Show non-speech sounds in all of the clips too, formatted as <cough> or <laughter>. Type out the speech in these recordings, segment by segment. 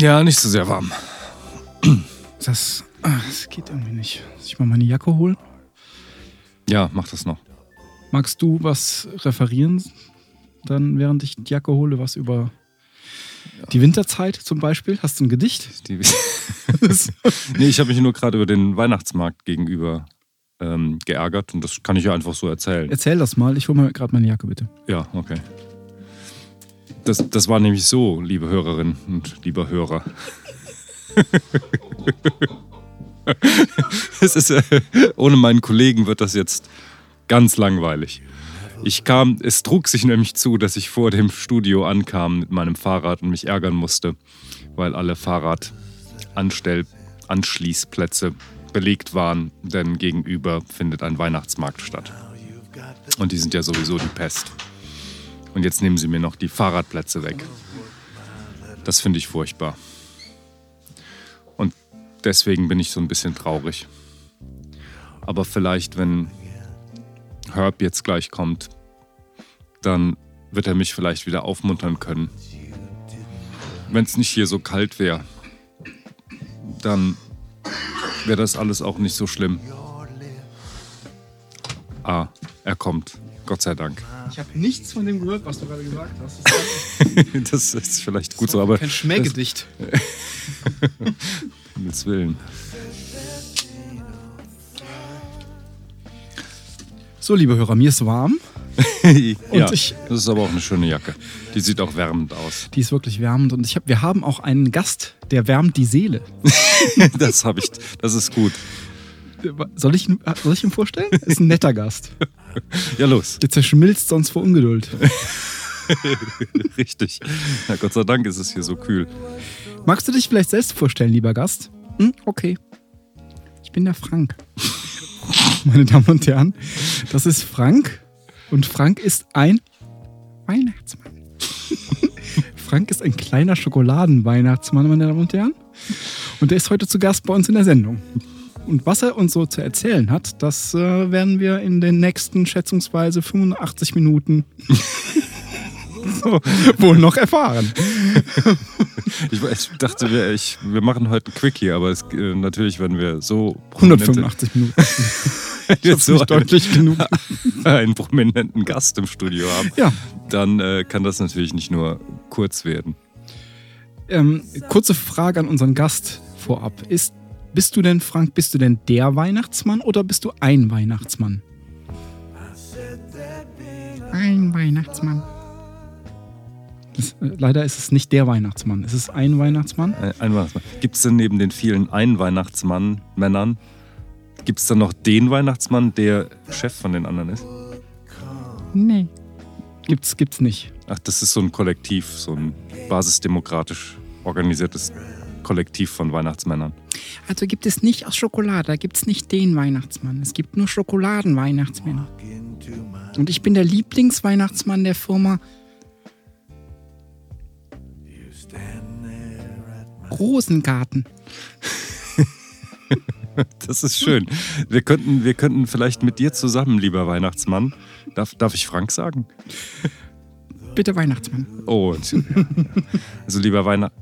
Ja, nicht so sehr warm. <clears throat> Das, ah, das geht irgendwie nicht. Soll ich mal meine Jacke holen? Ja, mach das noch. Magst du was referieren? Dann, während ich die Jacke hole, was über die Winterzeit zum Beispiel? Hast du ein Gedicht? <laughs> Die, <laughs> nee, ich habe mich nur gerade über den Weihnachtsmarkt gegenüber ähm, geärgert und das kann ich ja einfach so erzählen. Erzähl das mal. Ich hole mir gerade meine Jacke, bitte. Ja, okay. Das, das war nämlich so, liebe Hörerinnen und lieber Hörer. <laughs> es ist, äh, ohne meinen Kollegen wird das jetzt ganz langweilig. Ich kam, es trug sich nämlich zu, dass ich vor dem Studio ankam mit meinem Fahrrad und mich ärgern musste, weil alle Fahrradanstell Anschließplätze belegt waren, denn gegenüber findet ein Weihnachtsmarkt statt. Und die sind ja sowieso die Pest. Und jetzt nehmen sie mir noch die Fahrradplätze weg. Das finde ich furchtbar. Und deswegen bin ich so ein bisschen traurig. Aber vielleicht, wenn Herb jetzt gleich kommt, dann wird er mich vielleicht wieder aufmuntern können. Wenn es nicht hier so kalt wäre, dann wäre das alles auch nicht so schlimm. Ah, er kommt. Gott sei Dank. Ich habe nichts von dem gehört, was du gerade gesagt hast. Das ist <laughs> vielleicht gut so, aber. Kein Schmähgedicht. Himmels Willen. So, liebe Hörer, mir ist warm. <laughs> ja, ich- das ist aber auch eine schöne Jacke. Die sieht auch wärmend aus. Die ist wirklich wärmend und ich hab, wir haben auch einen Gast, der wärmt die Seele. <laughs> Das habe ich. Das ist gut. Soll ich, ihn- soll ich ihn vorstellen? Ist ein netter Gast. <laughs> Ja, los. Der zerschmilzt sonst vor Ungeduld. <laughs> Richtig. Ja, Gott sei Dank ist es hier so kühl. Magst du dich vielleicht selbst vorstellen, lieber Gast? Hm? Okay. Ich bin der Frank. <laughs> Meine Damen und Herren, das ist Frank. Und Frank ist ein Weihnachtsmann. Frank ist ein kleiner Schokoladenweihnachtsmann, meine Damen und Herren. Und der ist heute zu Gast bei uns in der Sendung. Und was er uns so zu erzählen hat, das äh, werden wir in den nächsten schätzungsweise 85 Minuten <laughs> so, wohl noch erfahren. <laughs> Ich, ich dachte, wir, ich, wir machen heute ein Quickie, aber es, äh, natürlich, wenn wir so prominente- 185 Minuten. <laughs> ist so nicht deutlich genug. einen, einen prominenten Gast im Studio haben, Ja, dann äh, kann das natürlich nicht nur kurz werden. ähm, kurze Frage an unseren Gast vorab. Ist, bist du denn, Frank, bist du denn der Weihnachtsmann oder bist du ein Weihnachtsmann? Ein Weihnachtsmann. Das, äh, leider ist es nicht der Weihnachtsmann. Es ist ein Weihnachtsmann. Äh, Ein Weihnachtsmann. Gibt es denn neben den vielen Ein-Weihnachtsmann-Männern, gibt es dann noch den Weihnachtsmann, der Chef von den anderen ist? Nee. Gibt's, gibt's nicht. Ach, das ist so ein Kollektiv, so ein basisdemokratisch organisiertes Kollektiv von Weihnachtsmännern. Also gibt es nicht aus Schokolade, da gibt es nicht den Weihnachtsmann. Es gibt nur Schokoladenweihnachtsmänner. Und ich bin der Lieblingsweihnachtsmann der Firma Rosengarten. <laughs> Das ist schön. Wir könnten, wir könnten vielleicht mit dir zusammen, lieber Weihnachtsmann, darf, darf ich Frank sagen? Bitte Weihnachtsmann. Oh, <laughs> also lieber Weihnacht.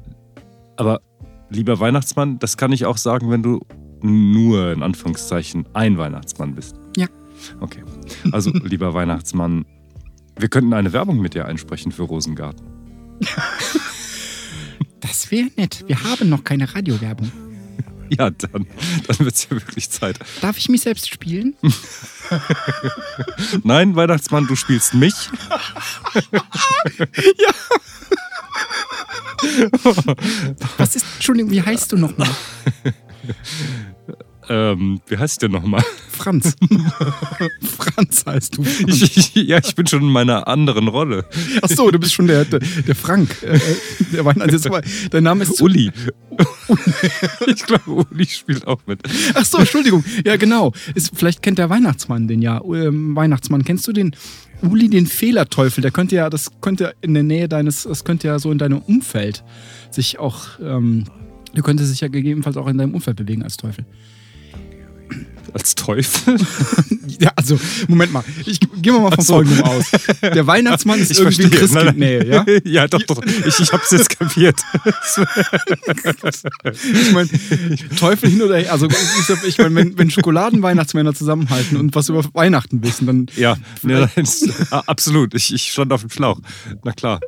Aber lieber Weihnachtsmann, das kann ich auch sagen, wenn du nur in Anführungszeichen ein Weihnachtsmann bist. Ja. Okay. Also <laughs> lieber Weihnachtsmann, wir könnten eine Werbung mit dir einsprechen für Rosengarten. <laughs> Das wäre nett. Wir haben noch keine Radiowerbung. <laughs> Ja, dann, dann wird es ja wirklich Zeit. Darf ich mich selbst spielen? Nein, Weihnachtsmann, du spielst mich. <laughs> Was ist, Entschuldigung, wie heißt du nochmal? <laughs> Ähm, wie heißt der nochmal? Franz. <laughs> Franz heißt du. Ich, ich, ja, ich bin schon in meiner anderen Rolle. Ach so, du bist schon der, der, der Frank. Äh, der Weihnachts also dein Name ist Uli. ich glaube, Uli spielt auch mit. Ach so, Entschuldigung. Ja, genau. Ist, vielleicht kennt der Weihnachtsmann den ja. Ähm, Weihnachtsmann, kennst du den Uli, den Fehlerteufel? Der könnte ja, das könnte in der Nähe deines, das könnte ja so in deinem Umfeld sich auch, ähm, der könnte sich ja gegebenenfalls auch in deinem Umfeld bewegen als Teufel. Als Teufel? <laughs> Ja, also, Moment mal. Ich, gehen wir mal von so. folgendem aus. Der Weihnachtsmann ist Ich irgendwie ein verstehe. Christkind. Nein, Nee, ja? <laughs> ja, doch, doch. Ich, ich hab's jetzt kapiert. <laughs> Ich meine, Teufel hin oder her. Also, ich, meine, wenn, wenn Schokoladenweihnachtsmänner zusammenhalten und was über Weihnachten wissen, dann. Ja, ne, ist, absolut. Ich, ich stand auf dem Schlauch. Na klar.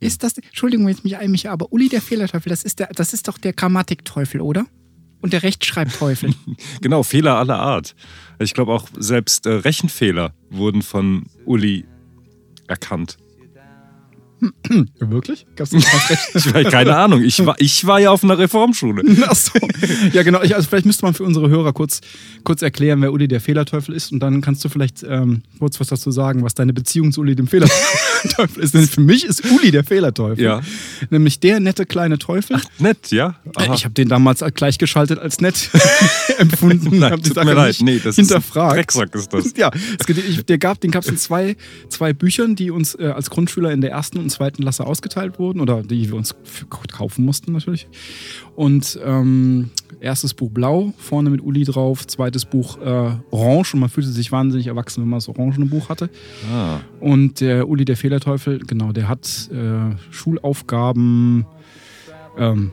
Ist das. Entschuldigung, wenn ich mich einmische, aber Uli der Fehlerteufel, das ist, der, das ist doch der Grammatikteufel, oder? Und der Rechtschreibteufel. <laughs> Genau, Fehler aller Art. Ich glaube auch selbst äh, Rechenfehler wurden von Uli erkannt. <clears throat> Wirklich? Gab's nicht? <laughs> Ich weiß, keine Ahnung. Ich war, ich war ja auf einer Reformschule. <laughs> Ach so. Ja, genau. Ich, also vielleicht müsste man für unsere Hörer kurz, kurz erklären, wer Uli der Fehlerteufel ist. Und dann kannst du vielleicht ähm, kurz was dazu sagen, was deine Beziehung zu Uli dem Fehlerteufel <laughs> ist. Denn für mich ist Uli der Fehlerteufel. Ja. Nämlich der nette kleine Teufel. Nett, ja? Äh, Ich habe den damals gleichgeschaltet als nett empfunden. Nein, tut mir leid. Nee, das hinterfragt. ist Drecksack ist das. Ja, es der gab, den gab es in zwei, zwei Büchern, die uns äh, als Grundschüler in der ersten und zweiten Klasse ausgeteilt wurden oder die wir uns kaufen mussten natürlich. Und ähm, erstes Buch blau, vorne mit Uli drauf, zweites Buch äh, orange und man fühlte sich wahnsinnig erwachsen, wenn man das orangene Buch hatte. Ah, Und der Uli der Fehlerteufel, genau, der hat äh, Schulaufgaben ähm,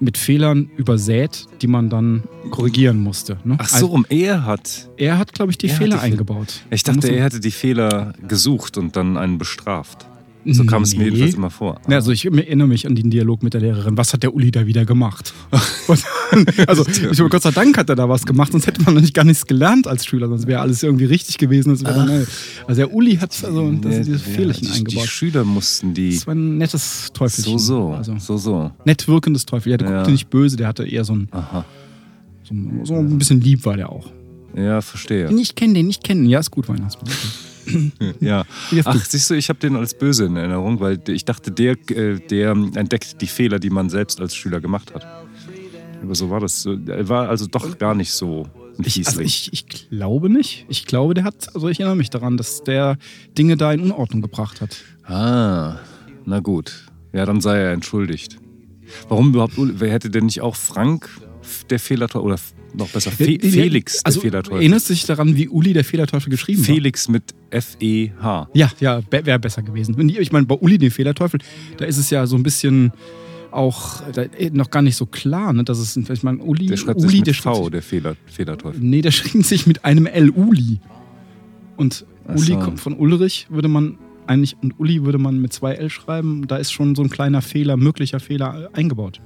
mit Fehlern übersät, die man dann korrigieren musste. Ne? Ach so, um er hat. Also, er hat, glaube ich, die Er hat Fehler die eingebaut. Ich dachte, er hätte die Fehler gesucht und dann einen bestraft. So kam es mir Nee. jedenfalls immer vor. Ja, also ich erinnere mich an den Dialog mit der Lehrerin. Was hat der Uli da wieder gemacht? <laughs> Also ich, Gott sei Dank hat er da was gemacht, sonst hätte man nämlich gar nichts gelernt als Schüler, sonst wäre alles irgendwie richtig gewesen. Dann, also der Uli hat also das sind diese Ja, Fehlerchen die, Die eingebaut. Schüler mussten die. Das war ein nettes Teufelchen. So, so. Also So, so. nett wirkendes Teufel. Ja, der Ja. guckte nicht böse, der hatte eher so ein, Aha. so, ein- so ein bisschen lieb war der auch. Ja, verstehe. Ich kenne den, ich kenne den. Ja, ist gut, Weihnachtsmann. <clears throat> Ja. Ach, siehst du, ich habe den als böse in Erinnerung, weil ich dachte, der, äh, der entdeckt die Fehler, die man selbst als Schüler gemacht hat. Aber so war das. Er war also doch gar nicht so Ich, also ich, ich glaube nicht. Ich glaube, der hat, also ich erinnere mich daran, dass der Dinge da in Unordnung gebracht hat. Ah, na gut. Ja, dann sei er entschuldigt. Warum überhaupt? Wer hätte denn nicht auch Frank der Fehlerteufel oder noch besser Fe Felix der also, Fehlerteufel? Erinnerst du dich daran, wie Uli der Fehlerteufel geschrieben Felix mit F-E-H. war? Ja, ja, wäre besser gewesen. Ich meine, bei Uli dem Fehlerteufel, da ist es ja so ein bisschen auch eh, noch gar nicht so klar, ne, dass es, ich meine, Uli, Der schreibt Uli, sich mit der V, schreibt der Fehler, Fehlerteufel. Nee, der <laughs> schrieb sich mit einem L Uli. Und Ach Uli so. kommt von Ulrich, würde man eigentlich, und Uli würde man mit zwei L schreiben. Da ist schon so ein kleiner Fehler, möglicher Fehler äh, eingebaut.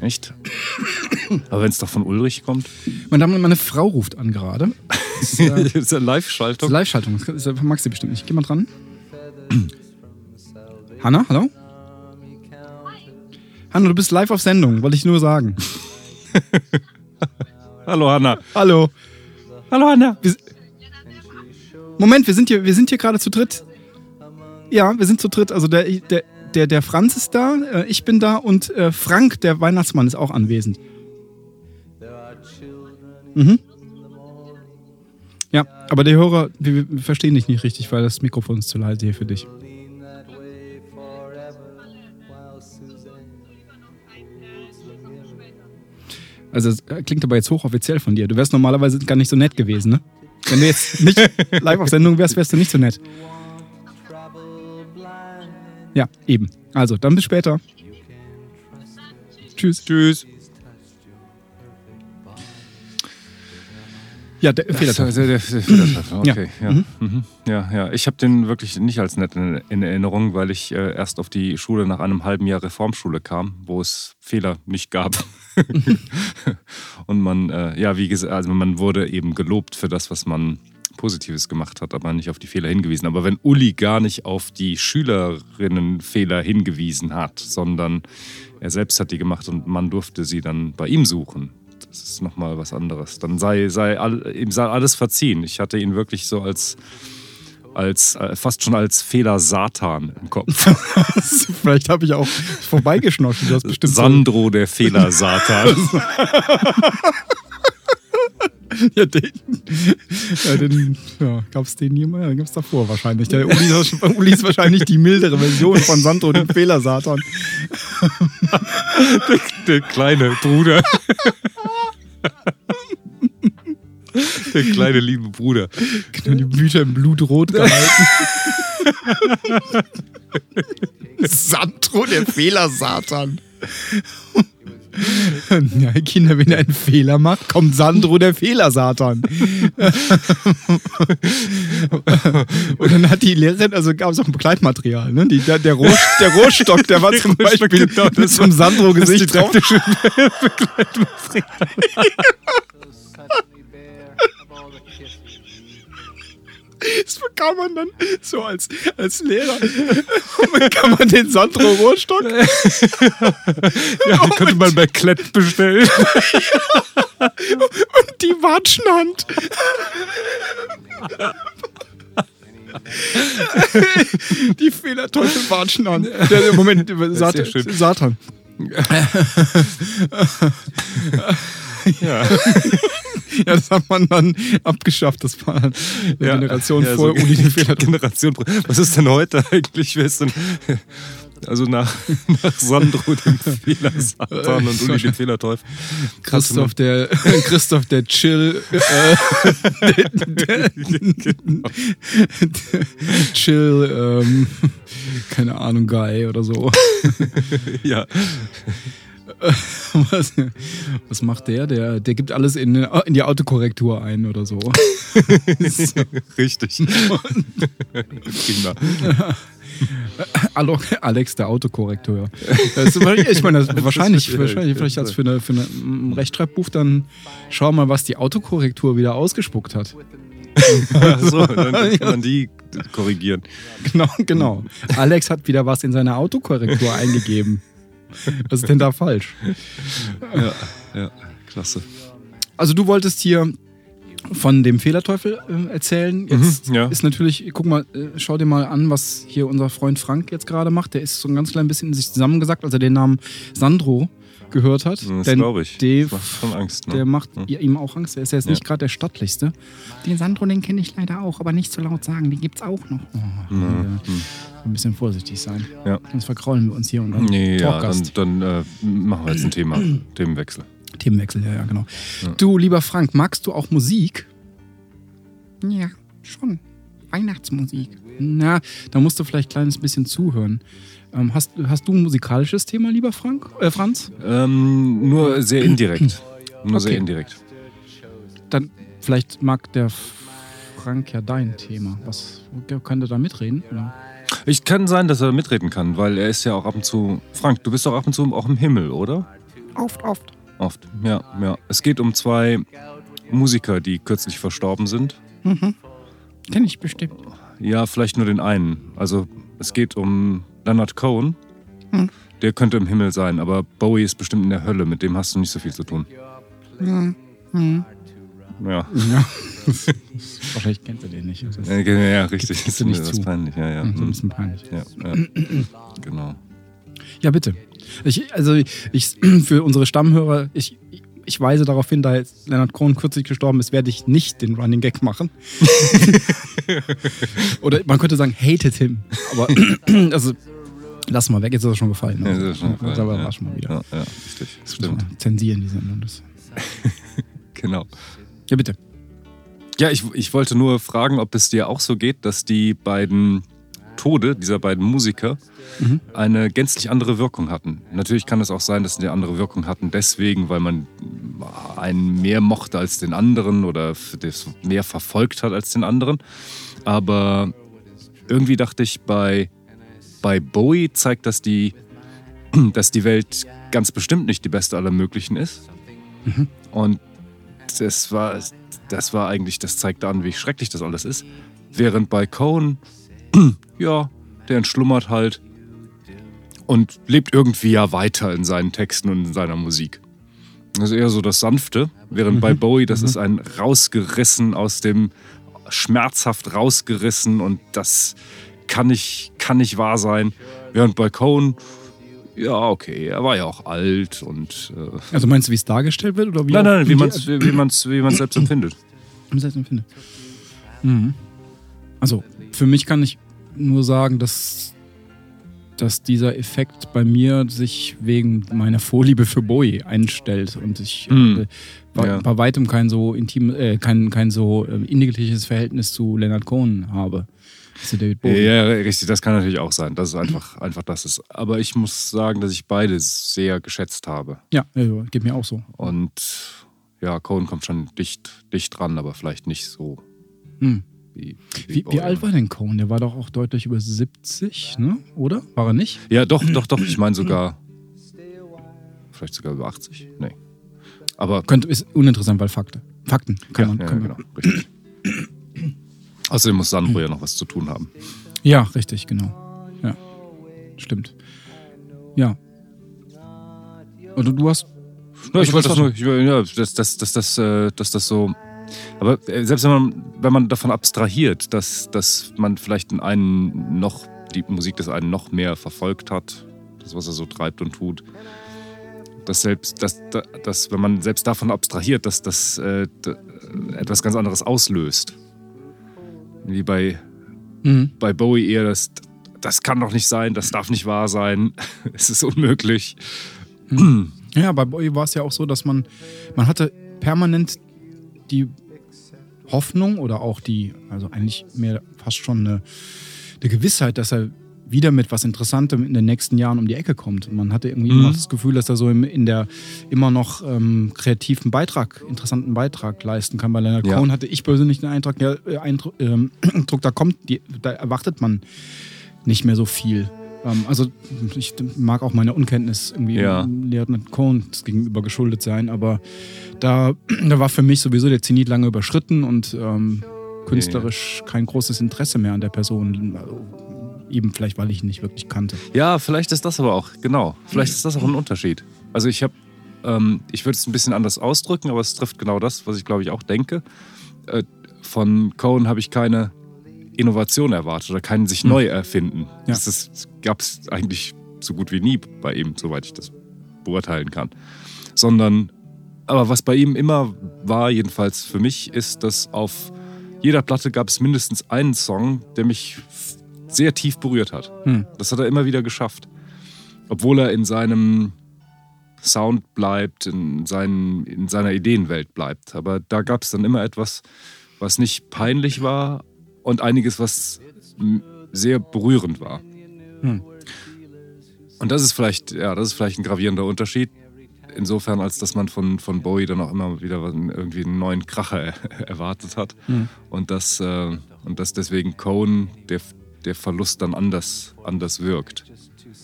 Echt? Aber wenn es doch von Ulrich kommt? Meine Damen und meine Frau ruft an gerade. Das <laughs> ist, äh, Das ist eine Live-Schaltung. Live-Schaltung, das mag sie bestimmt nicht. Geh mal dran. <clears throat> Hanna, hallo? Hanna, du bist live auf Sendung, wollte ich nur sagen. <laughs> Hallo Hanna. Hallo. Hallo Hanna. Wir, Moment, wir sind hier, wir sind hier gerade zu dritt. Ja, wir sind zu dritt. Also der, der, der, der Franz ist da, äh, ich bin da und äh, Frank, der Weihnachtsmann, ist auch anwesend. Mhm. Ja, aber der Hörer, wir, wir verstehen dich nicht richtig, weil das Mikrofon ist zu leise hier für dich. Also es äh, klingt aber jetzt hochoffiziell von dir. Du wärst normalerweise gar nicht so nett gewesen, ne? Wenn du jetzt nicht <laughs> live auf Sendung wärst, wärst du nicht so nett. Ja, eben. Also, dann bis später. Tschüss. Tschüss. Ja, der Fehler. Der, der, der Fehlerteufel, Ja. okay. Ja, mhm. ja, ja. Ich habe den wirklich nicht als nett in, in Erinnerung, weil ich äh, erst auf die Schule nach einem halben Jahr Reformschule kam, wo es Fehler nicht gab. <laughs> Und man, äh, ja, wie gesagt, also man wurde eben gelobt für das, was man Positives gemacht hat, aber nicht auf die Fehler hingewiesen. Aber wenn Uli gar nicht auf die Schülerinnen Fehler hingewiesen hat, sondern er selbst hat die gemacht und man durfte sie dann bei ihm suchen, das ist nochmal was anderes. Dann sei, sei, all, ihm sei alles verziehen. Ich hatte ihn wirklich so als, als äh, fast schon als Fehler Satan im Kopf. <laughs> Vielleicht habe ich auch. Du hast bestimmt so- Sandro der Fehler Satan. <laughs> <laughs> Ja, den, ja, den ja, gab es den jemand? Ja, den gab es davor wahrscheinlich. Der Uli, ist- Uli ist wahrscheinlich die mildere Version von Sandro, den Fehler-Satan. der kleine Bruder. Der kleine liebe Bruder. Genau, die Bücher im Blutrot gehalten. <laughs> Sandro, der Fehler-Satan. <laughs> <laughs> Ja, Kinder, wenn er einen Fehler macht, kommt Sandro, der Fehler-Satan. <laughs> Und dann hat die Lehrerin, also gab es auch ein Begleitmaterial, ne? Die, der, der, Roh, der Rohstock, der war <laughs> zum Beispiel genau, mit so einem Sandro-Gesicht drauf. Das bekam man dann so als, als Lehrer. Bekam man den Sandro Rohrstock. <laughs> Ja, den könnte man bei Klett bestellen. und die Watschenhand. die Fehlerteufel Watschenhand. Der, Moment, Sat sehr schön. Satan. <laughs> Ja. <laughs> Ja, das hat man dann abgeschafft. Das war eine Generation ja, vor so Uli den Fehlerteufel. Generation. Was ist denn heute eigentlich? Wer ist denn. Also nach, nach Sandro dem <laughs> Fehler-Satan und Uli dem Fehlerteufel. Christoph der <laughs> Christoph der Chill äh, der, der, der Chill ähm, keine Ahnung Guy oder so. Ja, <laughs> Was, was macht der? Der der gibt alles in, in die Autokorrektur ein oder so. <laughs> richtig. Prima. <laughs> Alex der Autokorrektor. Das, ich meine, wahrscheinlich, wahrscheinlich vielleicht als für eine, für ein Rechtschreibbuch dann schau mal, was die Autokorrektur wieder ausgespuckt hat. so, dann kann man die korrigieren. Genau, genau. Alex hat wieder was in seine Autokorrektur eingegeben. Was ist denn da falsch? Ja, ja, klasse. Also du wolltest hier von dem Fehlerteufel äh, erzählen. Jetzt Mhm, ja. ist natürlich, guck mal, äh, schau dir mal an, was hier unser Freund Frank jetzt gerade macht. Der ist so ein ganz klein bisschen in sich zusammengesackt, als er den Namen Sandro gehört hat. Das glaube ich. Dave, Das macht schon Angst. Ne? der macht Mhm. ihm auch Angst. Der ist ja jetzt nicht Ja. gerade der stattlichste. Den Sandro, den kenne ich leider auch, aber nicht zu laut sagen. Den gibt's auch noch. Oh, Mhm. Ein bisschen vorsichtig sein. Ja. Sonst verkraulen wir uns hier und dann Nee, ja, dann, dann äh, machen wir jetzt ein Thema, Themenwechsel. Themenwechsel, ja, ja, genau. Ja. Du, lieber Frank, magst du auch Musik? Ja, schon. Weihnachtsmusik. Na, da musst du vielleicht ein kleines bisschen zuhören. Ähm, hast, hast du ein musikalisches Thema, lieber Frank? Äh, Franz? Ähm, nur sehr indirekt. Nur sehr Okay. indirekt. Dann vielleicht mag der Frank ja dein Thema. Was könnte da mitreden? Oder? Ich kann sein, dass er mitreden kann, weil er ist ja auch ab und zu. Frank, du bist doch ab und zu auch im Himmel, oder? Oft, oft. Oft. Ja, ja. Es geht um zwei Musiker, die kürzlich verstorben sind. Kenn ich bestimmt. Ja, vielleicht nur den einen. Also es geht um Leonard Cohen. Hm. Der könnte im Himmel sein, aber Bowie ist bestimmt in der Hölle. Mit dem hast du nicht so viel zu tun. Hm. Hm. Ja, Ja. <laughs> Wahrscheinlich kennt er den nicht. Ist ja, ja, ja richtig. Gibst Das ist das zu. peinlich. Ja, ja. so ein bisschen peinlich. ja, ja. <clears throat> genau. Ja, bitte. Ich, also ich, <clears throat> für unsere Stammhörer, ich, ich weise darauf hin, da jetzt Leonard Cohen kürzlich gestorben ist, werde ich nicht den Running Gag machen. <laughs> Oder man könnte sagen, hated him. Aber <clears throat> also, lass mal weg, jetzt ist er schon gefallen. Ja, Also, das ist schon gefallen, war ja. schon mal wieder. Ja, ja, richtig. Das Stimmt. Zensieren die Sendung. Das. <laughs> Genau. Ja, bitte. Ja, ich, ich wollte nur fragen, ob es dir auch so geht, dass die beiden Tode dieser beiden Musiker Mhm. eine gänzlich andere Wirkung hatten. Natürlich kann es auch sein, dass sie eine andere Wirkung hatten, deswegen, weil man einen mehr mochte als den anderen oder das mehr verfolgt hat als den anderen. Aber irgendwie dachte ich, bei, bei Bowie zeigt das die, <clears throat> dass die Welt ganz bestimmt nicht die beste aller möglichen ist. Und das war, das war eigentlich, das zeigt an, wie schrecklich das alles ist. Während bei Cohen, <clears throat> ja, der entschlummert halt und lebt irgendwie ja weiter in seinen Texten und in seiner Musik. Das ist eher so das Sanfte, während bei Bowie, das ist ein rausgerissen aus dem, schmerzhaft rausgerissen und das kann nicht, kann nicht wahr sein. Während bei Cohen, ja, okay, er war ja auch alt und. Äh, Also meinst du, wie es dargestellt wird? Oder wie nein, nein, wie man es wie man's, wie man's selbst empfindet. Wie ich das empfinde. Mhm. Also, für mich kann ich nur sagen, dass dass dieser Effekt bei mir sich wegen meiner Vorliebe für Bowie einstellt und ich Hm. äh, bei, Ja. bei weitem kein so intim, äh, kein, kein so äh, individuelles Verhältnis zu Leonard Cohen habe. Zu David Bowie. Ja, richtig, das kann natürlich auch sein, dass es einfach, einfach das ist. Aber ich muss sagen, dass ich beide sehr geschätzt habe. Ja, ja, geht mir auch so. Und ja, Cohen kommt schon dicht, dicht dran, aber vielleicht nicht so Hm. wie, Wie, wie alt war denn Cohen? Der war doch auch deutlich über 70, ne? Oder? War er nicht? Ja, doch, doch, doch. Ich meine sogar. Vielleicht sogar über 80? Nee. Aber. Könnte, ist uninteressant, weil Fakten. Fakten kann ja, man. ja, kann genau, man. richtig. Außerdem muss Sandro ja noch was zu tun haben. Ja, richtig, genau. Ja, stimmt. Ja. Und du, du hast. Ja, ich wollte das nur, ich, ja, dass, dass, dass, dass, äh, dass das so. Aber selbst wenn man, wenn man davon abstrahiert, dass, dass man vielleicht den einen noch, die Musik des einen noch mehr verfolgt hat, das, was er so treibt und tut, dass selbst, dass, dass wenn man selbst davon abstrahiert, dass das äh, etwas ganz anderes auslöst. Wie bei, Mhm. bei Bowie eher das, das kann doch nicht sein, das darf nicht wahr sein, <laughs> es ist unmöglich. Ja, bei Bowie war es ja auch so, dass man. Man hatte permanent die Hoffnung oder auch die. Also eigentlich mehr fast schon eine, eine Gewissheit, dass er wieder mit was Interessantem in den nächsten Jahren um die Ecke kommt. Und man hatte irgendwie Mhm. immer noch das Gefühl, dass er so in der immer noch ähm, kreativen Beitrag, interessanten Beitrag leisten kann. Bei Leonard Ja. Cohen hatte ich persönlich den Eindruck, ja, äh, Eindruck, ähm, <clears throat> da kommt, die, da erwartet man nicht mehr so viel. Ähm, also ich mag auch meine Unkenntnis irgendwie Ja. Leonard Cohen gegenüber geschuldet sein, aber da, <clears throat> da war für mich sowieso der Zenit lange überschritten und ähm, künstlerisch kein großes Interesse mehr an der Person. Eben vielleicht, weil ich ihn nicht wirklich kannte. Ja, vielleicht ist das aber auch, genau. Vielleicht ist das auch ein Unterschied. Also ich habe, ähm, ich würde es ein bisschen anders ausdrücken, aber es trifft genau das, was ich glaube ich auch denke. Äh, von Cohen habe ich keine Innovation erwartet oder kein sich neu erfinden. Ja. Das, ist- gab es eigentlich so gut wie nie bei ihm, soweit ich das beurteilen kann. Sondern, aber was bei ihm immer war, jedenfalls für mich, ist, dass auf jeder Platte gab es mindestens einen Song, der mich sehr tief berührt hat. Hm. Das hat er immer wieder geschafft. Obwohl er in seinem Sound bleibt, in, seinen, in seiner Ideenwelt bleibt. Aber da gab es dann immer etwas, was nicht peinlich war und einiges, was sehr berührend war. Hm. Und das ist vielleicht, ja, das ist vielleicht ein gravierender Unterschied. Insofern, als dass man von, von Bowie dann auch immer wieder irgendwie einen neuen Kracher <laughs> erwartet hat. Hm. Und dass, äh, und dass deswegen Cohen der, der Verlust dann anders, anders wirkt.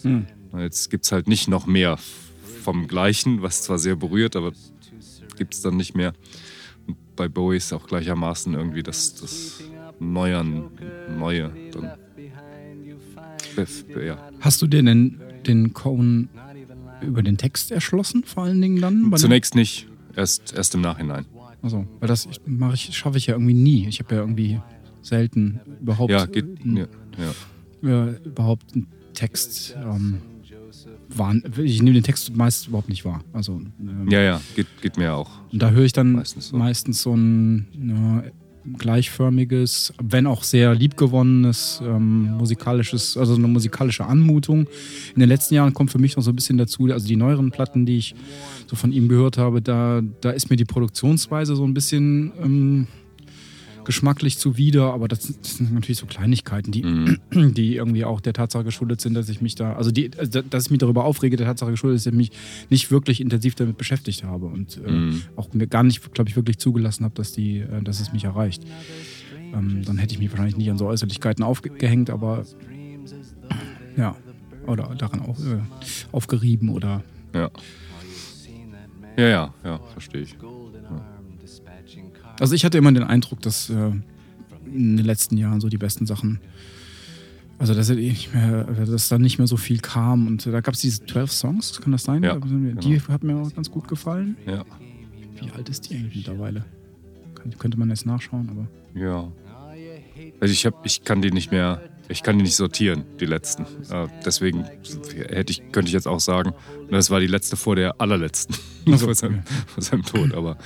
Hm. Jetzt gibt es halt nicht noch mehr vom Gleichen, was zwar sehr berührt, aber gibt es dann nicht mehr. Und bei Bowie ist auch gleichermaßen irgendwie das, das Neuern, Neue dann. Ja. Hast du dir denn den Cohen über den Text erschlossen, vor allen Dingen dann? Zunächst nicht, erst, erst im Nachhinein. Also, weil das mache ich, schaffe ich ja irgendwie nie. Ich habe ja irgendwie selten überhaupt, Ja, geht. äh, Ja, ja. äh, überhaupt einen Text ähm, wahr. Ich nehme den Text meist überhaupt nicht wahr. Also, ähm, ja, ja geht, geht mir auch. und da höre ich dann Meistens meistens so. so, ein ja, gleichförmiges, wenn auch sehr liebgewonnenes ähm, musikalisches, also eine musikalische Anmutung. In den letzten Jahren kommt für mich noch so ein bisschen dazu, also die neueren Platten, die ich so von ihm gehört habe, da, da ist mir die Produktionsweise so ein bisschen ähm, geschmacklich zuwider, aber das, das sind natürlich so Kleinigkeiten, die, Mhm. <clears throat> die irgendwie auch der Tatsache geschuldet sind, dass ich mich da, also die, also dass ich mich darüber aufrege, der Tatsache geschuldet ist, dass ich mich nicht wirklich intensiv damit beschäftigt habe und äh, Mhm. auch mir gar nicht, glaube ich, wirklich zugelassen habe, dass die, äh, dass es mich erreicht. Ähm, dann hätte ich mich wahrscheinlich nicht an so Äußerlichkeiten aufgehängt, aber ja, oder daran auch äh, aufgerieben oder Ja. Ja, ja, ja, verstehe ich. Also ich hatte immer den Eindruck, dass äh, in den letzten Jahren so die besten Sachen, also dass, nicht mehr, dass da nicht mehr so viel kam. Und da gab es diese 12 Songs, kann das sein? Ja, die hat mir auch ganz gut gefallen. Ja. Wie alt ist die eigentlich mittlerweile? Könnte man jetzt nachschauen, aber. Ja. Also ich, hab, ich kann die nicht mehr, ich kann die nicht sortieren, die letzten. Äh, deswegen hätte ich, könnte ich jetzt auch sagen, das war die letzte vor der allerletzten, <laughs> Ach so, vor, seinem, vor seinem Tod. Aber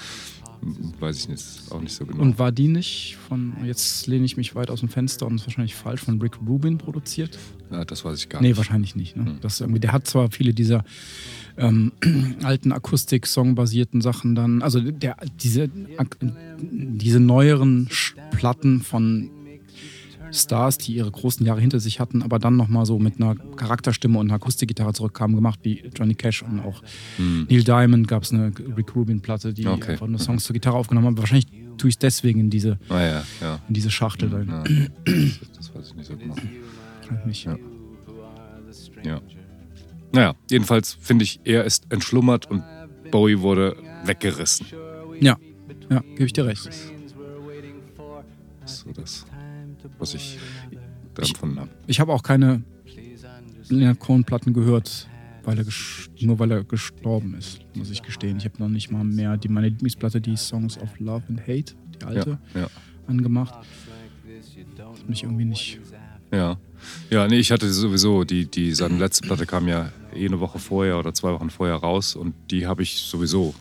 Weiß ich nicht, auch nicht so genau. Und war die nicht von, jetzt lehne ich mich weit aus dem Fenster und ist wahrscheinlich falsch, von Rick Rubin produziert? ja, das weiß ich gar Nee, nicht. wahrscheinlich nicht. Ne? Hm. Das irgendwie, der hat zwar viele dieser ähm, <clears throat> alten Akustik-Song-basierten Sachen dann, also der, diese, diese neueren Platten von Stars, die ihre großen Jahre hinter sich hatten, aber dann nochmal so mit einer Charakterstimme und einer Akustikgitarre zurückkamen, gemacht wie Johnny Cash und auch Neil Diamond gab es eine Rick Rubin-Platte, die Hm. Okay. einfach nur Songs zur Gitarre aufgenommen haben. Wahrscheinlich tue ich es deswegen in diese, Ah ja, ja. in diese Schachtel. ja. Das, das weiß ich nicht so genau. Nicht. Ja. Ja. Naja, jedenfalls finde ich, er ist entschlummert und Bowie wurde weggerissen. Ja, ja, gebe ich dir recht. So das, was ich da empfunden habe. Ich habe auch keine Leonard Cohen-Platten gehört, weil er nur weil er gestorben ist, muss ich gestehen. Ich habe noch nicht mal mehr die, meine Lieblingsplatte, die Songs of Love and Hate, die alte, Ja, ja. angemacht. Hat mich irgendwie nicht. Ja. Ja, nee, ich hatte sowieso, die, die, seine letzte Platte kam ja eh eine Woche vorher oder zwei Wochen vorher raus und die habe ich sowieso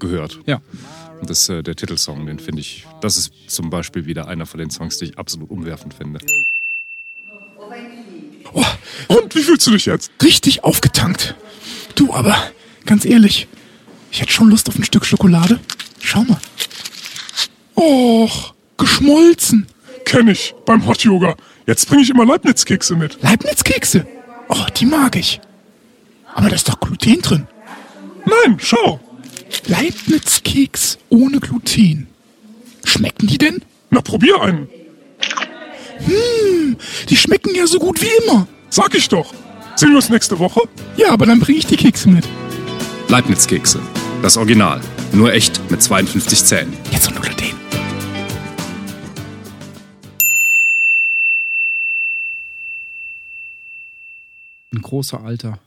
gehört. Ja, Und das, äh, der Titelsong, den finde ich, das ist zum Beispiel wieder einer von den Songs, die ich absolut umwerfend finde. Oh, und wie fühlst du dich jetzt? Richtig aufgetankt. Du, aber ganz ehrlich, ich hätte schon Lust auf ein Stück Schokolade. Schau mal. Och, geschmolzen. Kenn ich, beim Hot Yoga. Jetzt bringe ich immer Leibniz-Kekse mit. Leibniz-Kekse? Oh, die mag ich. Aber da ist doch Gluten drin. Nein, schau. Leibniz-Keks ohne Gluten. Schmecken die denn? Na, probier einen. Hm, die schmecken ja so gut wie immer. Sag ich doch. Sehen wir uns nächste Woche? Ja, aber dann bringe ich die Kekse mit. Leibniz-Kekse. Das Original. Nur echt mit 52 Zähnen. Jetzt ohne Gluten. ein großer Alter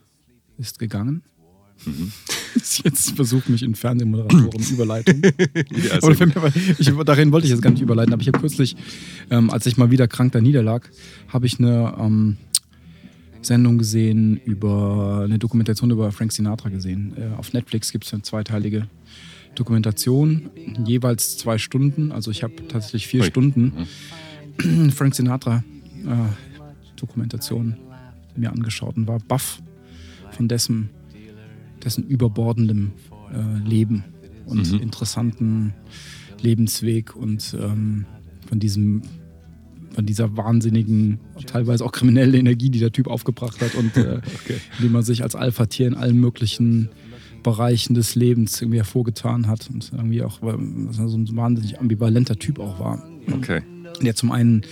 ist gegangen. <laughs> Jetzt versucht mich in Fernsehmoderatoren <clears throat> Überleitung. Ja, war- ich, darin wollte ich jetzt gar nicht überleiten, aber ich habe kürzlich, ähm, als ich mal wieder krank da niederlag, habe ich eine ähm, Sendung gesehen über eine Dokumentation über Frank Sinatra gesehen. Äh, auf Netflix gibt es eine zweiteilige Dokumentation, jeweils zwei Stunden. Also ich habe tatsächlich vier Ui. Stunden <clears throat> Frank Sinatra äh, Dokumentation mir angeschaut und war baff von dessen, dessen überbordendem äh, Leben und Mhm. interessanten Lebensweg und ähm, von diesem von dieser wahnsinnigen, teilweise auch kriminellen Energie, die der Typ aufgebracht hat und <laughs> äh, indem er sich als Alpha-Tier in allen möglichen Bereichen des Lebens irgendwie hervorgetan hat und irgendwie auch, er so ein wahnsinnig ambivalenter Typ auch war Okay. der zum einen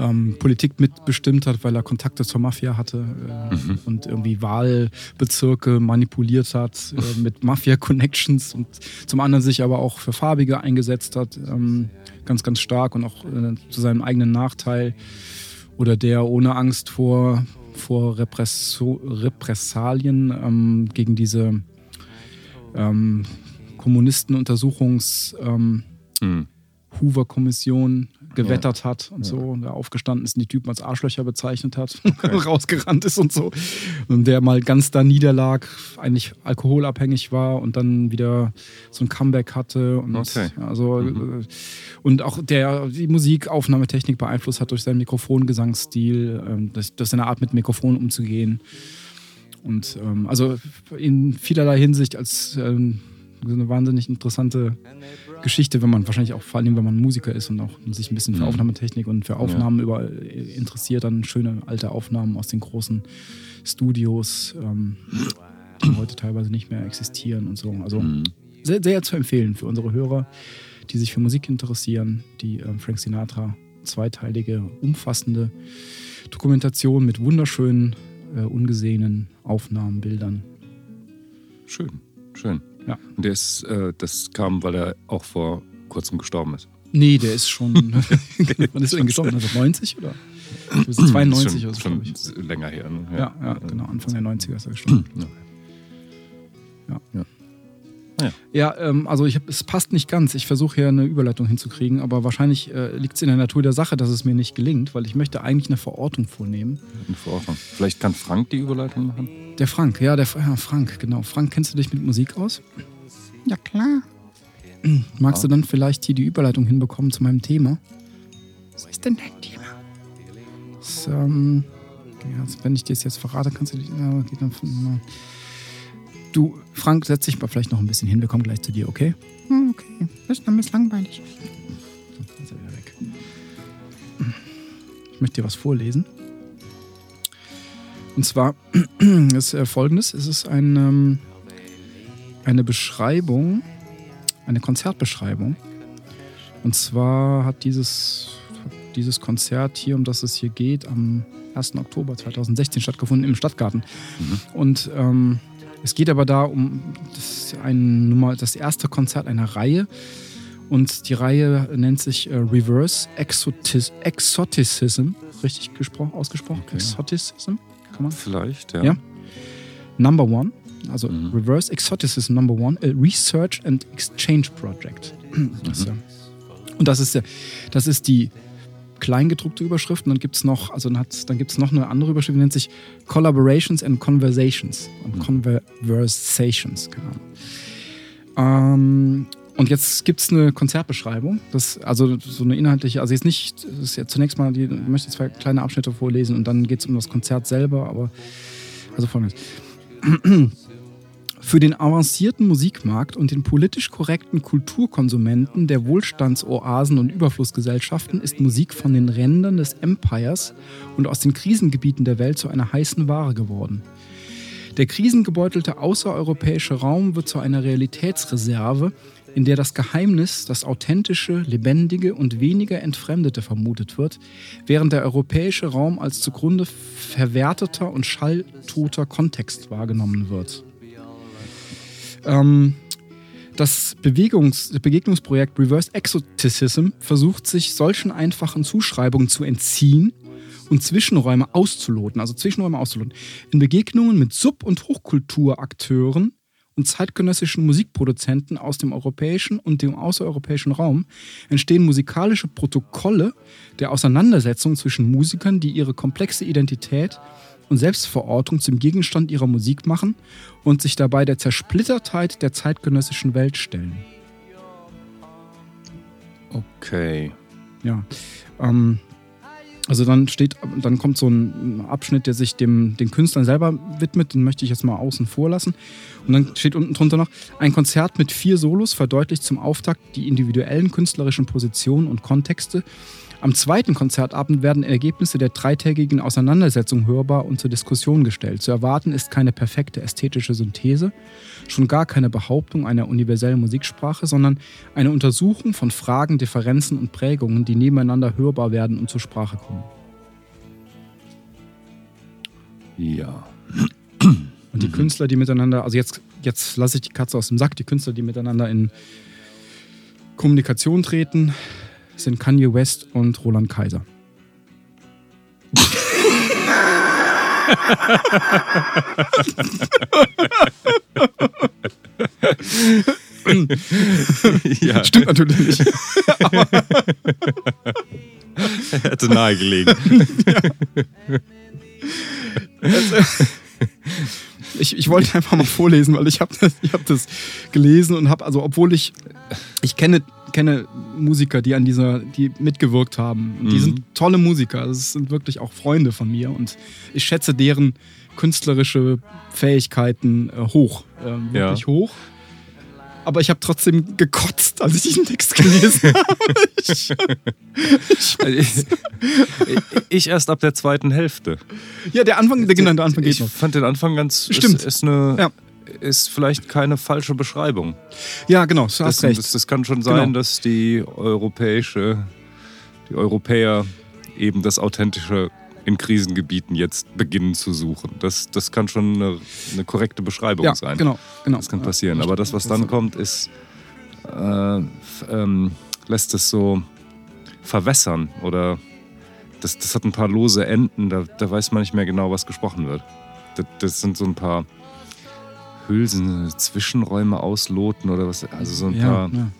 ähm, Politik mitbestimmt hat, weil er Kontakte zur Mafia hatte äh, und irgendwie Wahlbezirke manipuliert hat äh, mit Mafia-Connections und zum anderen sich aber auch für Farbige eingesetzt hat, ähm, ganz, ganz stark und auch äh, zu seinem eigenen Nachteil oder der ohne Angst vor, vor Represso Repressalien ähm, gegen diese ähm, Kommunisten-Untersuchungs- ähm, Hm. Hoover-Kommission gewettert hat und so, und da aufgestanden ist und die Typen als Arschlöcher bezeichnet hat, <laughs> rausgerannt ist und so. Und der mal ganz da niederlag, eigentlich alkoholabhängig war und dann wieder so ein Comeback hatte. Und Okay. also äh, und auch der die Musikaufnahmetechnik beeinflusst hat durch seinen Mikrofongesangsstil, ähm, durch, durch seine Art mit Mikrofon umzugehen. Und ähm, also in vielerlei Hinsicht als ähm, eine wahnsinnig interessante Geschichte, wenn man wahrscheinlich auch vor allem, wenn man Musiker ist und auch sich ein bisschen für Mhm. Aufnahmetechnik und für Aufnahmen über, äh, interessiert, dann schöne alte Aufnahmen aus den großen Studios, ähm, die heute teilweise nicht mehr existieren und so. Also Mhm. sehr, sehr zu empfehlen für unsere Hörer, die sich für Musik interessieren, die ähm, Frank Sinatra zweiteilige, umfassende Dokumentation mit wunderschönen, äh, ungesehenen Aufnahmen, Bildern. Schön, schön. Ja. Und der ist, äh, das kam, weil er auch vor kurzem gestorben ist. Nee, der ist schon. <laughs> <laughs> Wann ist er denn gestorben? Also 90 oder? Ich weiß, 92 oder so, schon, glaube ich. schon länger her. Ne? Ja, ja, genau. Anfang der 90er ist er gestorben. Ja. Ja. Ja, ähm, also ich hab, es passt nicht ganz. Ich versuche hier eine Überleitung hinzukriegen, aber wahrscheinlich äh, liegt es in der Natur der Sache, dass es mir nicht gelingt, weil ich möchte eigentlich eine Verortung vornehmen. In Verordnung. Vielleicht kann Frank die Überleitung machen? Der Frank, ja, der ja, Frank, genau. Frank, kennst du dich mit Musik aus? Ja klar. <clears throat> Magst du dann vielleicht hier die Überleitung hinbekommen zu meinem Thema? Was ist denn dein Thema? Das, ähm, ja, wenn ich dir das jetzt verrate, kannst du dich. Ja, geht dann, na. Du, Frank, setz dich mal vielleicht noch ein bisschen hin. Wir kommen gleich zu dir, okay? Hm, okay. Das ist dann ein bisschen langweilig. So, ist er wieder weg. Ich möchte dir was vorlesen. Und zwar <clears throat> ist äh, folgendes: Es ist ein, ähm, eine Beschreibung, eine Konzertbeschreibung. Und zwar hat dieses, dieses Konzert hier, um das es hier geht, am 1. Oktober 2016 stattgefunden im Stadtgarten. Und ähm, es geht aber da um das, ein, Nummer, das erste Konzert einer Reihe. Und die Reihe nennt sich äh, Reverse Exotis Exoticism. Richtig gesprochen, ausgesprochen? Okay. Exoticism? Kann man? Vielleicht, ja. Ja. Number One, also Reverse Exoticism Number One, a Research and Exchange Project. Das, ja. Und das ist, das ist die kleingedruckte Überschrift. Und dann gibt es noch, also dann, hat's- dann noch eine andere Überschrift, die nennt sich Collaborations and Conversations. Und Conversations, keine Ahnung. Ähm, und jetzt gibt es eine Konzertbeschreibung. Das, also so eine inhaltliche, also jetzt nicht, das ist ja zunächst mal, die, ich möchte zwei kleine Abschnitte vorlesen und dann geht es um das Konzert selber, aber also folgendes. Für den avancierten Musikmarkt und den politisch korrekten Kulturkonsumenten der Wohlstandsoasen und Überflussgesellschaften ist Musik von den Rändern des Empires und aus den Krisengebieten der Welt zu einer heißen Ware geworden. Der krisengebeutelte außereuropäische Raum wird zu einer Realitätsreserve, in der das Geheimnis, das authentische, lebendige und weniger entfremdete vermutet wird, während der europäische Raum als zugrunde verwerteter und schalltoter Kontext wahrgenommen wird. Ähm, das Bewegungs Begegnungsprojekt Reverse Exoticism versucht sich solchen einfachen Zuschreibungen zu entziehen und Zwischenräume auszuloten, also Zwischenräume auszuloten. In Begegnungen mit Sub- und Hochkulturakteuren und zeitgenössischen Musikproduzenten aus dem europäischen und dem außereuropäischen Raum entstehen musikalische Protokolle der Auseinandersetzung zwischen Musikern, die ihre komplexe Identität und Selbstverortung zum Gegenstand ihrer Musik machen und sich dabei der Zersplittertheit der zeitgenössischen Welt stellen. Okay. Ja. Ähm, also dann steht, dann kommt so ein Abschnitt, der sich dem, den Künstlern selber widmet, den möchte ich jetzt mal außen vor lassen. Und dann steht unten drunter noch, ein Konzert mit vier Solos verdeutlicht zum Auftakt die individuellen künstlerischen Positionen und Kontexte. Am zweiten Konzertabend werden Ergebnisse der dreitägigen Auseinandersetzung hörbar und zur Diskussion gestellt. Zu erwarten ist keine perfekte ästhetische Synthese, schon gar keine Behauptung einer universellen Musiksprache, sondern eine Untersuchung von Fragen, Differenzen und Prägungen, die nebeneinander hörbar werden und zur Sprache kommen. Ja. Und die Künstler, die miteinander, also jetzt, jetzt lasse ich die Katze aus dem Sack, die Künstler, die miteinander in Kommunikation treten, sind Kanye West und Roland Kaiser. ja, Stimmt natürlich nicht. hätte nahegelegen. <laughs> Ich, ich wollte einfach mal vorlesen, weil ich habe das, ich hab das gelesen und habe, also obwohl ich, ich kenne, kenne Musiker, die an dieser, die mitgewirkt haben. Und Die Mhm. sind tolle Musiker, das sind wirklich auch Freunde von mir und ich schätze deren künstlerische Fähigkeiten äh, hoch, äh, wirklich Ja. hoch. Aber ich habe trotzdem gekotzt, als ich diesen Text gelesen <laughs> habe. Ich, ich, ich erst ab der zweiten Hälfte. ja, der Anfang, der, genau, der Anfang geht ich noch. fand den Anfang ganz. Stimmt. Ist, ist, eine, Ja. ist vielleicht keine falsche Beschreibung. Ja, genau, du hast Das, recht. das, das kann schon sein, Genau. dass die europäische, die Europäer eben das Authentische in Krisengebieten jetzt beginnen zu suchen. Das, das kann schon eine, eine korrekte Beschreibung ja, sein. genau, genau. Das kann Ja, passieren. Aber das, was dann kommt, ist, äh, ähm, lässt es so verwässern oder das, das hat ein paar lose Enden, da, da weiß man nicht mehr genau, was gesprochen wird. Das, das sind so ein paar Hülsen, Zwischenräume ausloten oder was, also so ein Ja, paar ja.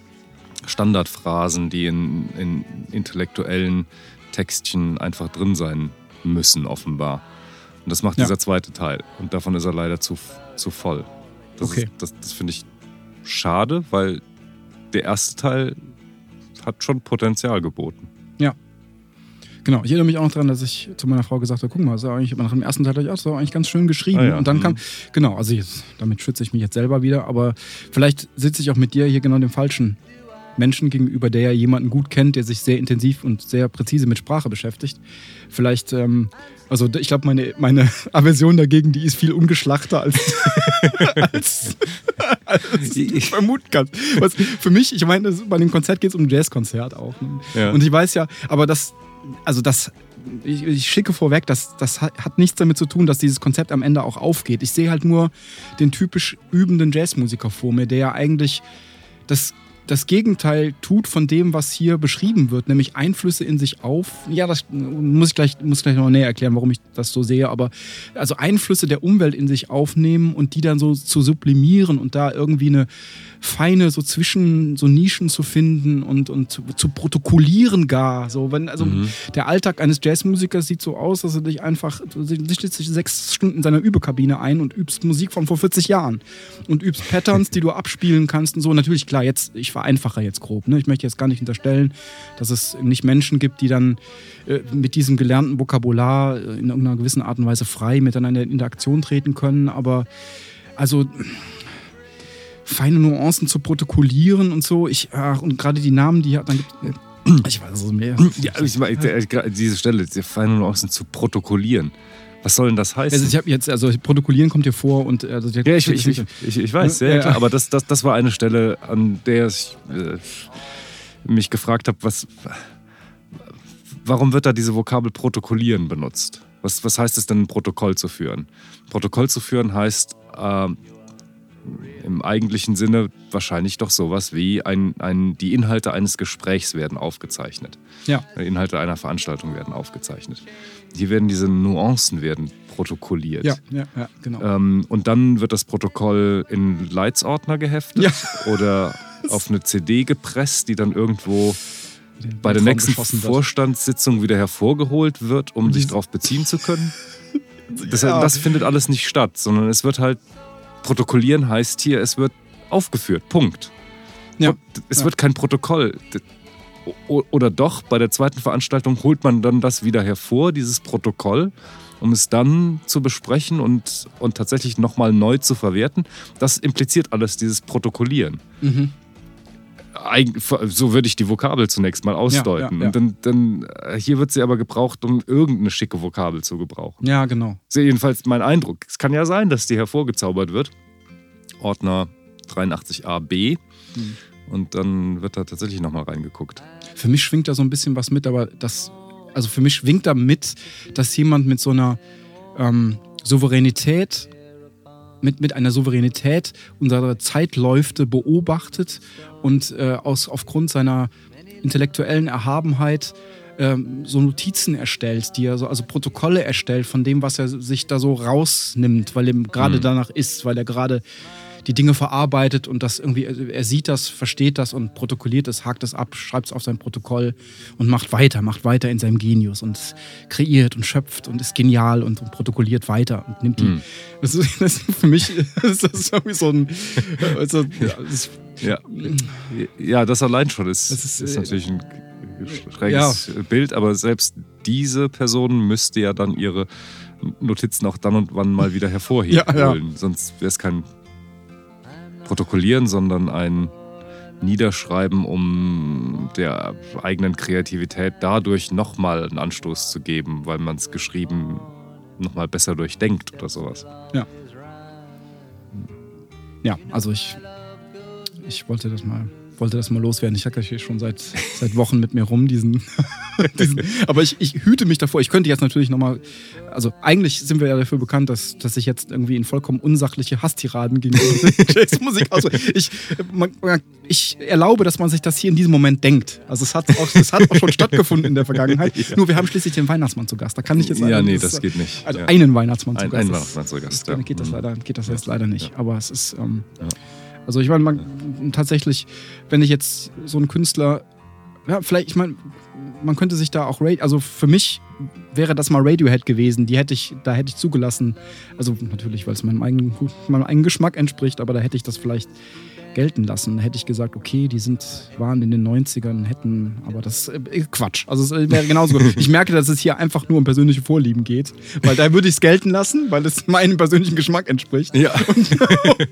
Standardphrasen, die in, in intellektuellen Textchen einfach drin sein müssen, offenbar. Und das macht Ja. dieser zweite Teil. Und davon ist er leider zu, zu voll. Das, Okay. ist- das, das finde ich schade, weil der erste Teil hat schon Potenzial geboten. Ja. Genau, ich erinnere mich auch noch daran, dass ich zu meiner Frau gesagt habe, guck mal, das ist eigentlich, nach dem ersten Teil dachte ich, war eigentlich ganz schön geschrieben. Ah, ja. Und dann mhm. kam, genau, also jetzt, damit schütze ich mich jetzt selber wieder, aber vielleicht sitze ich auch mit dir hier genau dem falschen Menschen gegenüber, der ja jemanden gut kennt, der sich sehr intensiv und sehr präzise mit Sprache beschäftigt. Vielleicht, ähm, also ich glaube, meine, meine <laughs> Aversion dagegen, die ist viel ungeschlachter als, <laughs> als, als ich vermuten kann. Was für mich, ich meine, bei dem Konzert geht es um ein Jazzkonzert auch. Ne? Ja. Und ich weiß ja, aber das, also das ich, ich, schicke vorweg, das, das hat nichts damit zu tun, dass dieses Konzept am Ende auch aufgeht. Ich sehe halt nur den typisch übenden Jazzmusiker vor mir, der ja eigentlich das das Gegenteil tut von dem, was hier beschrieben wird, nämlich Einflüsse in sich auf. Ja, das muss ich gleich, muss gleich noch näher erklären, warum ich das so sehe, aber also Einflüsse der Umwelt in sich aufnehmen und die dann so zu sublimieren und da irgendwie eine feine so zwischen so Nischen zu finden und, und zu, zu protokollieren gar. So, wenn, also mhm. der Alltag eines Jazzmusikers sieht so aus, dass er dich einfach, du sich sechs Stunden in seiner Übekabine ein und übst Musik von vor 40 Jahren und übst Patterns, die du abspielen kannst und so. Natürlich, klar, jetzt, ich vereinfache jetzt grob. Ne? Ich möchte jetzt gar nicht unterstellen, dass es nicht Menschen gibt, die dann äh, mit diesem gelernten Vokabular äh, in irgendeiner gewissen Art und Weise frei miteinander in Interaktion treten können, aber also feine Nuancen zu protokollieren und so. Ich, ach, und gerade die Namen, die dann gibt. Äh, ich weiß es mehr. Ja, ich meine, diese Stelle, diese feine Nuancen zu protokollieren. Was soll denn das heißen? Also ich habe jetzt, also protokollieren kommt hier vor und also ja, ich, ich, ich, ich, ich weiß, ja, ja, klar, aber das, das, das war eine Stelle, an der ich äh, mich gefragt habe, was, warum wird da diese Vokabel protokollieren benutzt? Was, was heißt es denn, ein Protokoll zu führen? Protokoll zu führen heißt, äh, im eigentlichen Sinne wahrscheinlich doch sowas wie ein, ein, die Inhalte eines Gesprächs werden aufgezeichnet. Ja. Die Inhalte einer Veranstaltung werden aufgezeichnet. Hier werden diese Nuancen werden protokolliert. Ja, ja, ja genau. Ähm, und dann wird das Protokoll in Leitsordner geheftet ja. <laughs> oder auf eine CD gepresst, die dann irgendwo bei der nächsten Vorstandssitzung wieder hervorgeholt wird, um sich darauf beziehen zu können. <laughs> Das, ja. das findet alles nicht statt, sondern es wird halt Protokollieren heißt hier, es wird aufgeführt. Punkt. Ja. Es wird kein Protokoll. Oder doch, bei der zweiten Veranstaltung holt man dann das wieder hervor, dieses Protokoll, um es dann zu besprechen und, und tatsächlich nochmal neu zu verwerten. Das impliziert alles, dieses Protokollieren. Mhm. So würde ich die Vokabel zunächst mal ausdeuten. Ja, ja, ja. Und dann, dann, äh, hier wird sie aber gebraucht, um irgendeine schicke Vokabel zu gebrauchen. Ja, genau. Das ist jedenfalls mein Eindruck. Es kann ja sein, dass die hervorgezaubert wird. Ordner 83AB. Mhm. Und dann wird da tatsächlich nochmal reingeguckt. Für mich schwingt da so ein bisschen was mit, aber das, also für mich schwingt da mit, dass jemand mit so einer ähm, Souveränität mit, mit einer Souveränität unsere Zeitläufe beobachtet und äh, aus, aufgrund seiner intellektuellen Erhabenheit äh, so Notizen erstellt, die er so, also Protokolle erstellt von dem, was er sich da so rausnimmt, weil ihm gerade mhm. danach ist, weil er gerade die Dinge verarbeitet und das irgendwie, er sieht das, versteht das und protokolliert es, hakt es ab, schreibt es auf sein Protokoll und macht weiter, macht weiter in seinem Genius und kreiert und schöpft und ist genial und, und protokolliert weiter und nimmt die. Mhm. Das, ist, das für mich <laughs> ist das irgendwie so ein. Also, das, ja. ja, das allein schon ist, ist, ist natürlich ein schräges ja. Bild, aber selbst diese Person müsste ja dann ihre Notizen auch dann und wann mal wieder <laughs> hervorheben ja, ja. Sonst wäre es kein Protokollieren, sondern ein Niederschreiben, um der eigenen Kreativität dadurch nochmal einen Anstoß zu geben, weil man es geschrieben nochmal besser durchdenkt oder sowas. Ja. Ja, also ich, ich wollte das mal wollte das mal loswerden. Ich hacke hier schon seit, seit Wochen mit mir rum, diesen. <laughs> diesen aber ich, ich hüte mich davor. Ich könnte jetzt natürlich nochmal. Also, eigentlich sind wir ja dafür bekannt, dass, dass ich jetzt irgendwie in vollkommen unsachliche Hasstiraden gegen <laughs> Jazzmusik. Also, ich, man, ich erlaube, dass man sich das hier in diesem Moment denkt. Also, es hat auch, es hat auch schon stattgefunden in der Vergangenheit. <laughs> Ja. Nur, wir haben schließlich den Weihnachtsmann zu Gast. Da kann ich jetzt Ja, nee, das, das geht nicht. Also, ja. einen Weihnachtsmann zu Gast. Einen Weihnachtsmann zu Gast. Das, ja. geht, das leider, geht das jetzt leider nicht. Aber es ist. Ähm, also ich meine, tatsächlich, wenn ich jetzt so einen Künstler, ja, vielleicht, ich meine, man könnte sich da auch, also für mich wäre das mal Radiohead gewesen, die hätte ich, da hätte ich zugelassen, also natürlich, weil es meinem eigenen, meinem eigenen Geschmack entspricht, aber da hätte ich das vielleicht gelten lassen. Hätte ich gesagt, okay, die sind, waren in den 90ern, hätten, aber das ist äh, Quatsch. Also es wäre genauso gut. Ich merke, dass es hier einfach nur um persönliche Vorlieben geht, weil da würde ich es gelten lassen, weil es meinem persönlichen Geschmack entspricht. Ja. <laughs>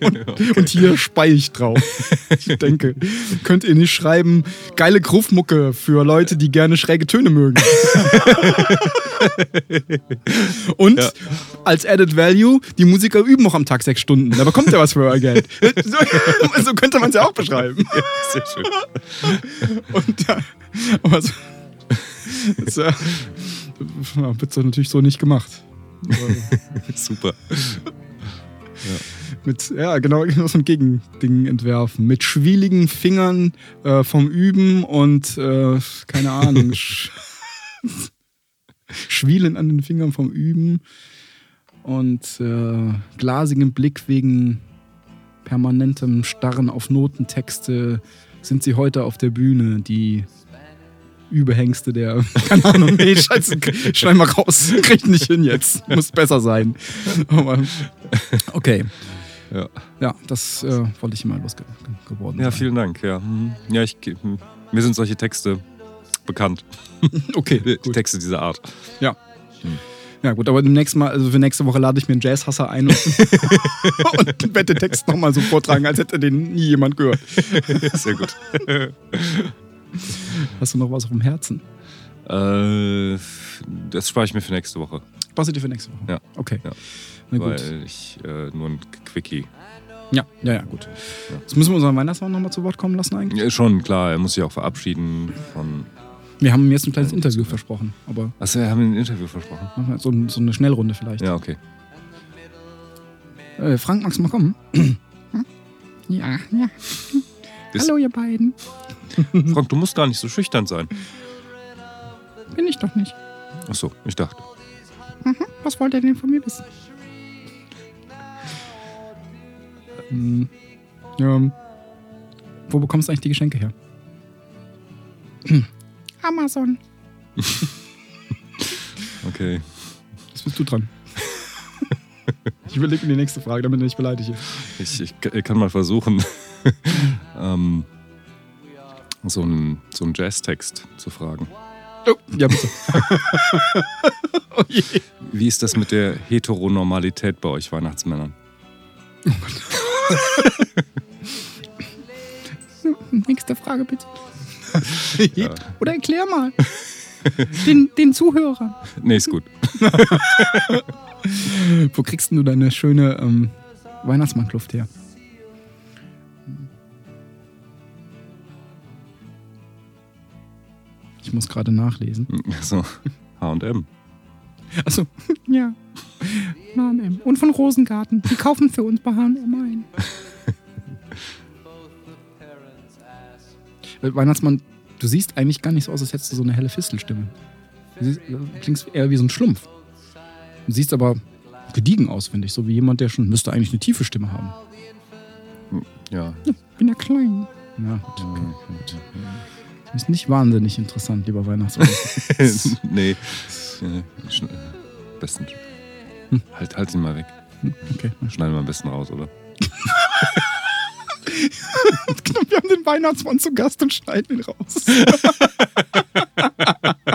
Und, und, und hier spei ich drauf. Ich denke, könnt ihr nicht schreiben, geile Gruffmucke für Leute, die gerne schräge Töne mögen. <laughs> und Ja. als Added Value, die Musiker üben auch am Tag sechs Stunden. Da bekommt ihr was für euer Geld. So, <laughs> so könnte man es ja auch beschreiben. <laughs> Sehr schön. Und ja, aber so, das äh, ja, wird so natürlich so nicht gemacht. <laughs> Super. Mit, ja, genau, so ein Gegending entwerfen. Mit schwieligen Fingern äh, vom Üben und, äh, keine Ahnung, <laughs> sch Schwielen an den Fingern vom Üben und äh, glasigem Blick wegen permanentem Starren auf Notentexte sind sie heute auf der Bühne, die Überhengste der, <laughs> keine Ahnung, nee, <laughs> scheiße, schneid mal raus, krieg nicht hin jetzt, muss besser sein. Aber, okay. Ja. Ja, das äh, wollte ich mal losgeworden Ja, vielen Dank. Ja, Mhm. ja ich, hm, mir sind solche Texte bekannt. <laughs> Okay, Die gut. Texte dieser Art. Ja. Ja, gut, aber demnächst mal, also für nächste Woche lade ich mir einen Jazzhasser ein und, <laughs> <laughs> und werde den Text nochmal so vortragen, als hätte den nie jemand gehört. <laughs> Sehr gut. Hast du noch was auf dem Herzen? äh, das spare ich mir für nächste Woche. Was ist dir für nächste Woche? Ja. Okay. Ja. Na gut. Weil ich äh, nur ein Quickie. Ja, ja, ja, gut. Jetzt müssen wir unseren Weihnachtsmann nochmal zu Wort kommen lassen eigentlich. Ja, schon, klar, er muss sich auch verabschieden von. Wir haben jetzt ein kleines Interview versprochen, aber Achso, wir haben ein Interview versprochen. machen wir so, ein- so eine Schnellrunde vielleicht. Ja, okay. Äh, Frank, magst du mal kommen? <clears throat> ja, ja. Bist- Hallo, ihr beiden. <laughs> Frank, du musst gar nicht so schüchtern sein. Bin ich doch nicht. Achso, ich dachte. Was wollt ihr denn von mir wissen? Hm, ja. Wo bekommst du eigentlich die Geschenke her? <clears throat> Amazon. <laughs> Okay. Jetzt bist du dran. ich überlege mir die nächste Frage, damit ich nicht beleidige. Ich, ich, ich kann mal versuchen, <laughs> ähm, so einen so einen Jazztext zu fragen. Oh, ja, bitte. <laughs> oh je. Wie ist das mit der Heteronormalität bei euch Weihnachtsmännern? Nächste Frage, bitte. <laughs> Oder erklär mal. Den, den Zuhörern. Nee, ist gut. <laughs> Wo kriegst du deine schöne ähm, Weihnachtsmannkluft her? Ich muss gerade nachlesen. So, HM. Achso, <laughs> ja. H&M. Und von Rosengarten. Die kaufen für uns bei H&M ein. Weihnachtsmann, du siehst eigentlich gar nicht so aus, als hättest du so eine helle Fistelstimme. Du siehst, du klingst eher wie so ein Schlumpf. Du siehst aber gediegen aus, finde ich. So wie jemand, der schon müsste eigentlich eine tiefe Stimme haben. Ja. bin ja klein. Ja, gut. Okay, gut. Ist nicht wahnsinnig interessant, lieber Weihnachtsmann. <laughs> nee. Äh, besten. Halt, halt ihn mal weg. Okay. Schneiden wir am besten raus, oder? <laughs> <laughs> Wir haben den Weihnachtsmann zu Gast und schneiden ihn raus. <laughs>